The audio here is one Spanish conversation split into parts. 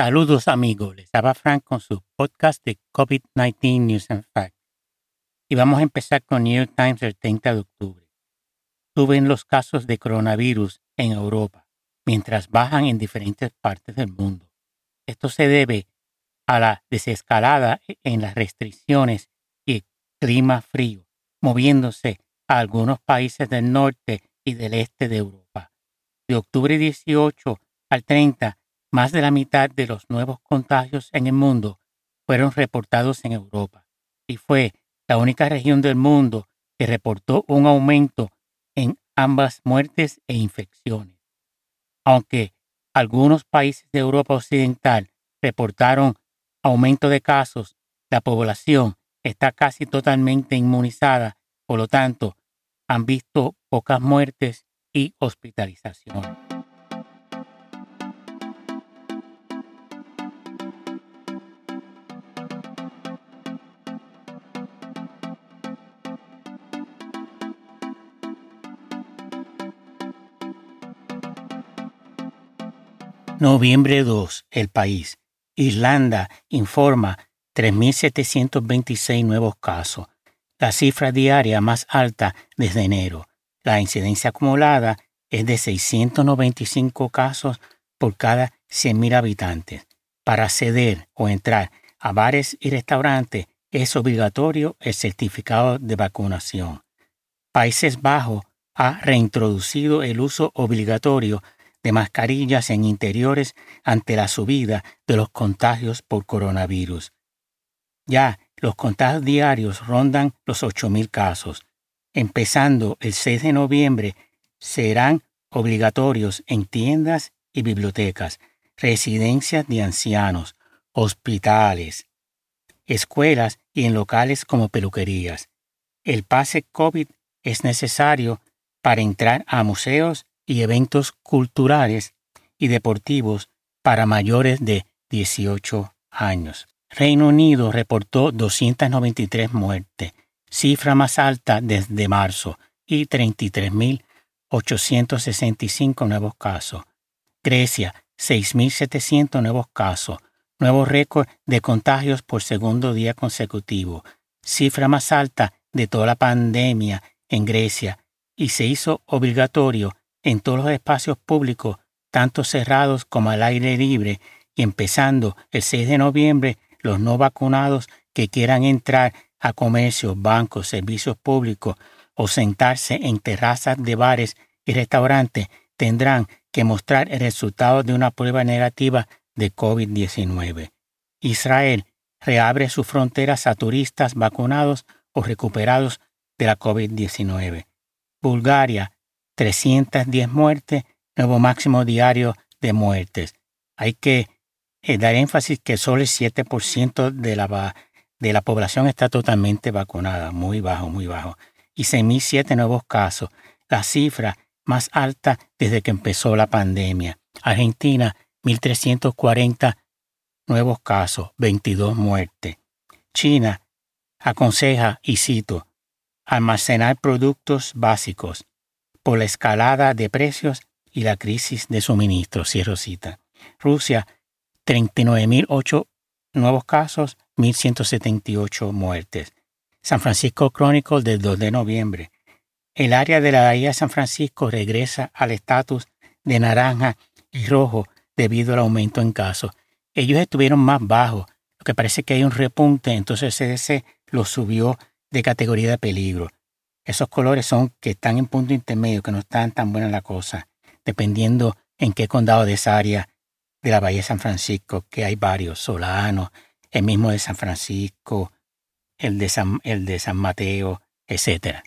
Saludos amigos, les habla Frank con su podcast de COVID-19 News and Facts. Y vamos a empezar con New York Times el 30 de octubre. Suben los casos de coronavirus en Europa, mientras bajan en diferentes partes del mundo. Esto se debe a la desescalada en las restricciones y clima frío, moviéndose a algunos países del norte y del este de Europa. De octubre 18 al 30 más de la mitad de los nuevos contagios en el mundo fueron reportados en Europa y fue la única región del mundo que reportó un aumento en ambas muertes e infecciones. Aunque algunos países de Europa Occidental reportaron aumento de casos, la población está casi totalmente inmunizada, por lo tanto, han visto pocas muertes y hospitalizaciones. Noviembre 2. El país. Irlanda informa 3.726 nuevos casos, la cifra diaria más alta desde enero. La incidencia acumulada es de 695 casos por cada 100.000 habitantes. Para acceder o entrar a bares y restaurantes es obligatorio el certificado de vacunación. Países Bajos ha reintroducido el uso obligatorio de mascarillas en interiores ante la subida de los contagios por coronavirus. Ya los contagios diarios rondan los 8.000 casos. Empezando el 6 de noviembre, serán obligatorios en tiendas y bibliotecas, residencias de ancianos, hospitales, escuelas y en locales como peluquerías. El pase COVID es necesario para entrar a museos y eventos culturales y deportivos para mayores de 18 años. Reino Unido reportó 293 muertes, cifra más alta desde marzo, y 33.865 nuevos casos. Grecia, 6.700 nuevos casos, nuevo récord de contagios por segundo día consecutivo, cifra más alta de toda la pandemia en Grecia, y se hizo obligatorio en todos los espacios públicos, tanto cerrados como al aire libre, y empezando el 6 de noviembre, los no vacunados que quieran entrar a comercios, bancos, servicios públicos o sentarse en terrazas de bares y restaurantes tendrán que mostrar el resultado de una prueba negativa de COVID-19. Israel reabre sus fronteras a turistas vacunados o recuperados de la COVID-19. Bulgaria 310 muertes, nuevo máximo diario de muertes. Hay que eh, dar énfasis que solo el 7% de la, de la población está totalmente vacunada, muy bajo, muy bajo. Y 6.007 nuevos casos, la cifra más alta desde que empezó la pandemia. Argentina, 1.340 nuevos casos, 22 muertes. China aconseja, y cito, almacenar productos básicos, por la escalada de precios y la crisis de suministro. Cierro cita. Rusia, 39.008 nuevos casos, 1.178 muertes. San Francisco Chronicle del 2 de noviembre. El área de la bahía de San Francisco regresa al estatus de naranja y rojo debido al aumento en casos. Ellos estuvieron más bajos, lo que parece que hay un repunte, entonces el CDC los subió de categoría de peligro. Esos colores son que están en punto intermedio, que no están tan buena la cosa, dependiendo en qué condado de esa área de la Bahía de San Francisco, que hay varios, Solano, el mismo de San Francisco, el de San, el de San Mateo, etcétera.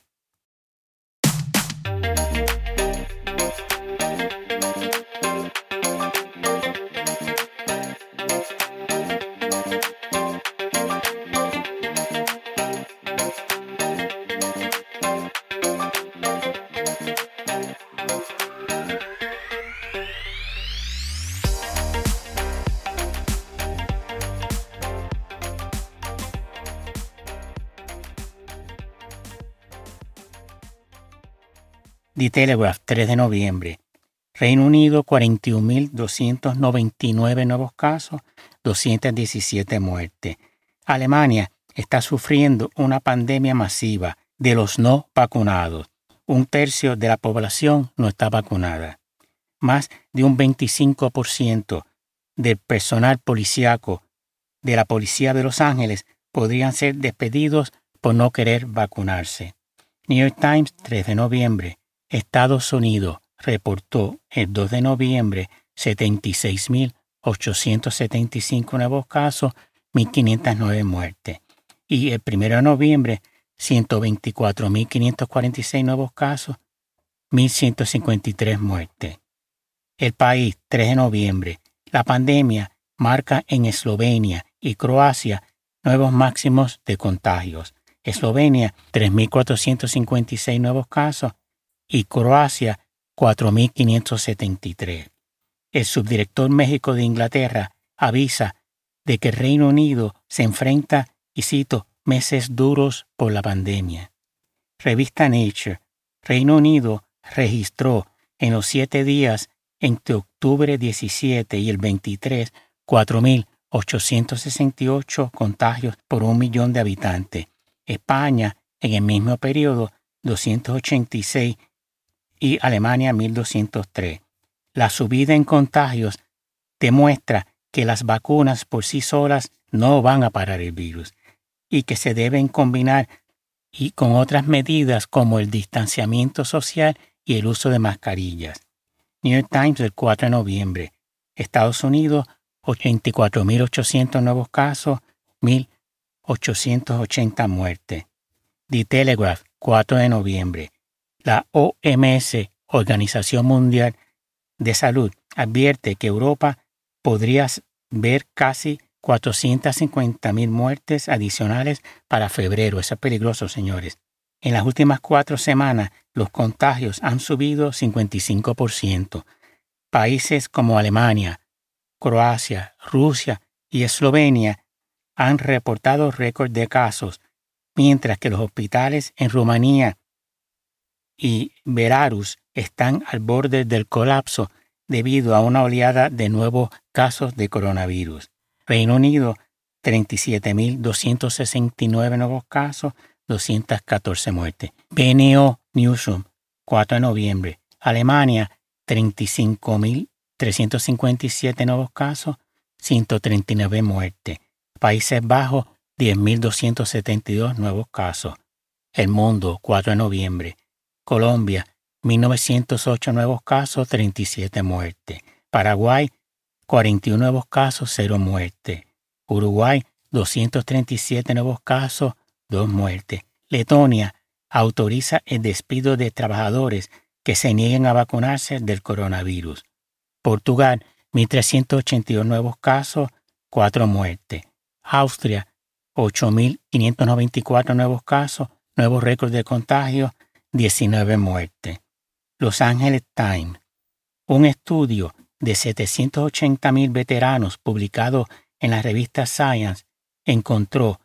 The Telegraph, 3 de noviembre. Reino Unido 41.299 nuevos casos, 217 muertes. Alemania está sufriendo una pandemia masiva de los no vacunados. Un tercio de la población no está vacunada. Más de un 25% del personal policíaco de la Policía de Los Ángeles podrían ser despedidos por no querer vacunarse. New York Times, 3 de noviembre. Estados Unidos reportó el 2 de noviembre 76.875 nuevos casos, 1.509 muertes. Y el 1 de noviembre 124.546 nuevos casos, 1.153 muertes. El país, 3 de noviembre. La pandemia marca en Eslovenia y Croacia nuevos máximos de contagios. Eslovenia, 3.456 nuevos casos y Croacia, 4.573. El subdirector México de Inglaterra avisa de que Reino Unido se enfrenta, y cito, meses duros por la pandemia. Revista Nature, Reino Unido registró en los siete días entre octubre 17 y el 23 4.868 contagios por un millón de habitantes. España, en el mismo periodo, 286 y Alemania 1.203. La subida en contagios demuestra que las vacunas por sí solas no van a parar el virus y que se deben combinar y con otras medidas como el distanciamiento social y el uso de mascarillas. New York Times del 4 de noviembre. Estados Unidos, 84.800 nuevos casos, 1.880 muertes. The Telegraph, 4 de noviembre. La OMS, Organización Mundial de Salud, advierte que Europa podría ver casi 450.000 muertes adicionales para febrero. Eso es peligroso, señores. En las últimas cuatro semanas, los contagios han subido 55%. Países como Alemania, Croacia, Rusia y Eslovenia han reportado récord de casos, mientras que los hospitales en Rumanía y Belarus están al borde del colapso debido a una oleada de nuevos casos de coronavirus. Reino Unido, 37.269 nuevos casos, 214 muertes. BNO Newsroom, 4 de noviembre. Alemania, 35.357 nuevos casos, 139 muertes. Países Bajos, 10.272 nuevos casos. El Mundo, 4 de noviembre. Colombia, 1908 nuevos casos, 37 muertes. Paraguay, 41 nuevos casos, 0 muertes. Uruguay, 237 nuevos casos, 2 muertes. Letonia autoriza el despido de trabajadores que se nieguen a vacunarse del coronavirus. Portugal, 1.382 nuevos casos, 4 muertes. Austria, 8.594 nuevos casos, nuevos récords de contagio, 19 muertes. Los Angeles Times. Un estudio de 780.000 veteranos publicado en la revista Science encontró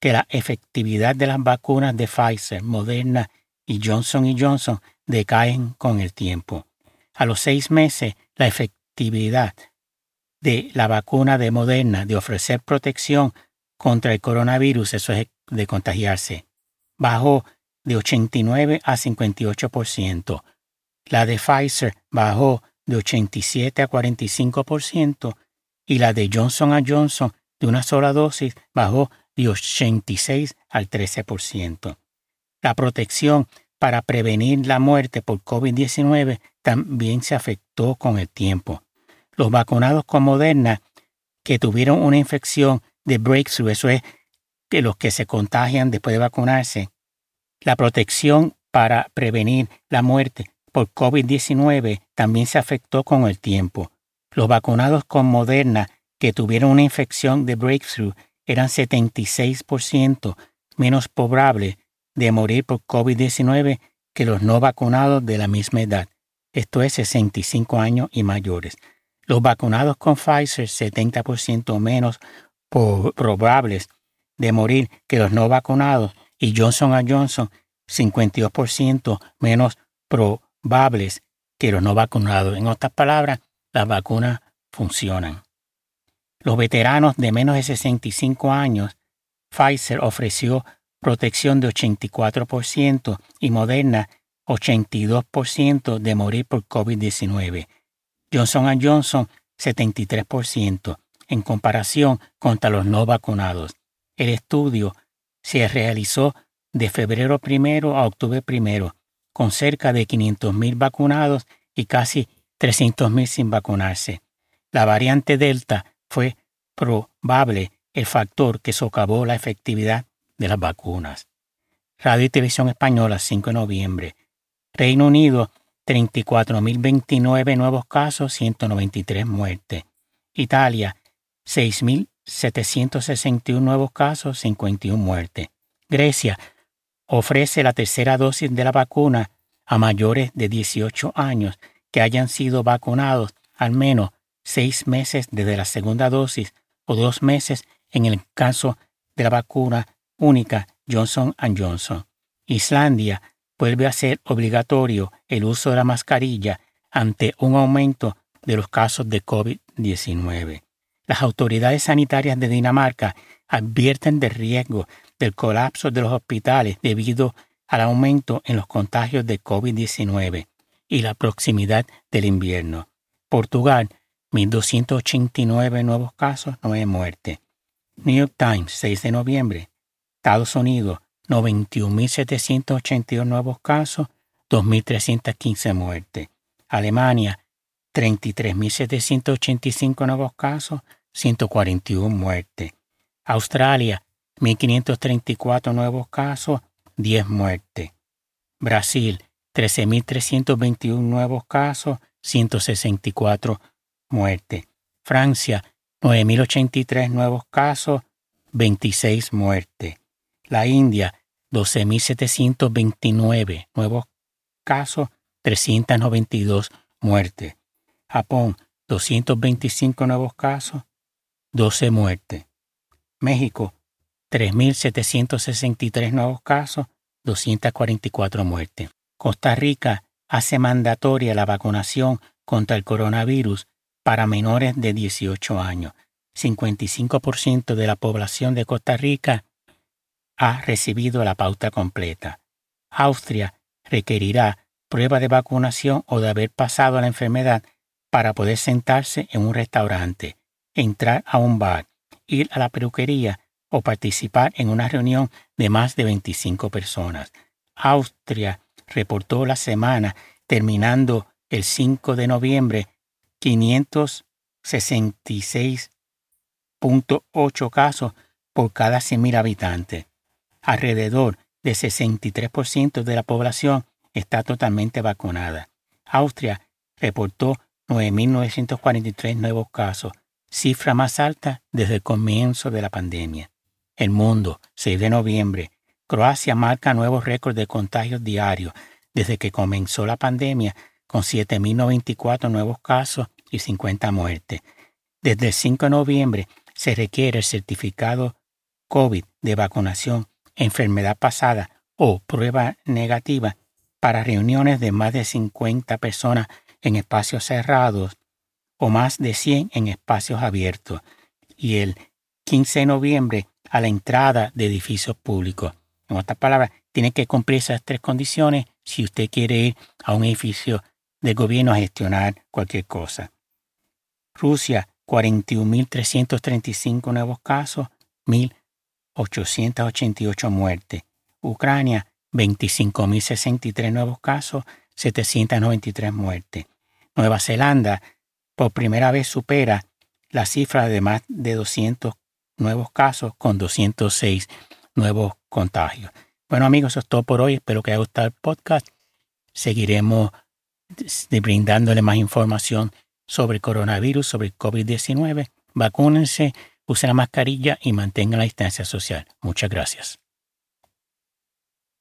que la efectividad de las vacunas de Pfizer, Moderna y Johnson Johnson decaen con el tiempo. A los seis meses, la efectividad de la vacuna de Moderna de ofrecer protección contra el coronavirus, es de contagiarse, bajó de 89 a 58%. La de Pfizer bajó de 87 a 45% y la de Johnson Johnson de una sola dosis bajó de 86 al 13%. La protección para prevenir la muerte por COVID-19 también se afectó con el tiempo. Los vacunados con Moderna que tuvieron una infección de breakthrough, eso es que los que se contagian después de vacunarse, la protección para prevenir la muerte por COVID-19 también se afectó con el tiempo. Los vacunados con Moderna que tuvieron una infección de breakthrough eran 76% menos probables de morir por COVID-19 que los no vacunados de la misma edad, esto es 65 años y mayores. Los vacunados con Pfizer 70% menos probables de morir que los no vacunados y Johnson Johnson 52% menos probables que los no vacunados. En otras palabras, las vacunas funcionan. Los veteranos de menos de 65 años, Pfizer ofreció protección de 84% y Moderna 82% de morir por COVID-19. Johnson Johnson 73% en comparación contra los no vacunados. El estudio se realizó de febrero primero a octubre primero, con cerca de 500.000 vacunados y casi 300.000 sin vacunarse. La variante Delta fue probable el factor que socavó la efectividad de las vacunas. Radio y Televisión Española, 5 de noviembre. Reino Unido, 34.029 nuevos casos, 193 muertes. Italia, 6.761 nuevos casos, 51 muertes. Grecia ofrece la tercera dosis de la vacuna a mayores de 18 años que hayan sido vacunados al menos seis meses desde la segunda dosis o dos meses en el caso de la vacuna única Johnson Johnson. Islandia vuelve a ser obligatorio el uso de la mascarilla ante un aumento de los casos de COVID-19. Las autoridades sanitarias de Dinamarca advierten del riesgo del colapso de los hospitales debido al aumento en los contagios de COVID-19 y la proximidad del invierno. Portugal, 1.289 nuevos casos, 9 muertes. New York Times, 6 de noviembre. Estados Unidos, 91.782 nuevos casos, 2.315 muertes. Alemania, 33.785 nuevos casos, 141 muertes. Australia, 1.534 nuevos casos, 10 muertes. Brasil, 13.321 nuevos casos, 164 muertes. Francia, 9.083 nuevos casos, 26 muertes. La India, 12.729 nuevos casos, 392 muertes. Japón, 225 nuevos casos, 12 muertes. México, 3.763 nuevos casos, 244 muertes. Costa Rica hace mandatoria la vacunación contra el coronavirus para menores de 18 años. 55% de la población de Costa Rica ha recibido la pauta completa. Austria requerirá prueba de vacunación o de haber pasado la enfermedad para poder sentarse en un restaurante, entrar a un bar, ir a la peluquería o participar en una reunión de más de 25 personas. Austria reportó la semana terminando el 5 de noviembre 566.8 casos por cada 100.000 habitantes. Alrededor de 63% de la población está totalmente vacunada. Austria reportó 9.943 nuevos casos, cifra más alta desde el comienzo de la pandemia. El mundo, 6 de noviembre, Croacia marca nuevos récords de contagios diarios desde que comenzó la pandemia, con 7.094 nuevos casos y 50 muertes. Desde el 5 de noviembre se requiere el certificado COVID de vacunación, enfermedad pasada o prueba negativa para reuniones de más de 50 personas en espacios cerrados o más de 100 en espacios abiertos y el 15 de noviembre a la entrada de edificios públicos. En otras palabras, tiene que cumplir esas tres condiciones si usted quiere ir a un edificio de gobierno a gestionar cualquier cosa. Rusia, 41.335 nuevos casos, 1.888 muertes. Ucrania, 25.063 nuevos casos, 793 muertes. Nueva Zelanda por primera vez supera la cifra de más de 200 nuevos casos con 206 nuevos contagios. Bueno amigos, eso es todo por hoy. Espero que haya gustado el podcast. Seguiremos brindándole más información sobre el coronavirus, sobre el COVID-19. Vacúnense, usen la mascarilla y mantengan la distancia social. Muchas gracias.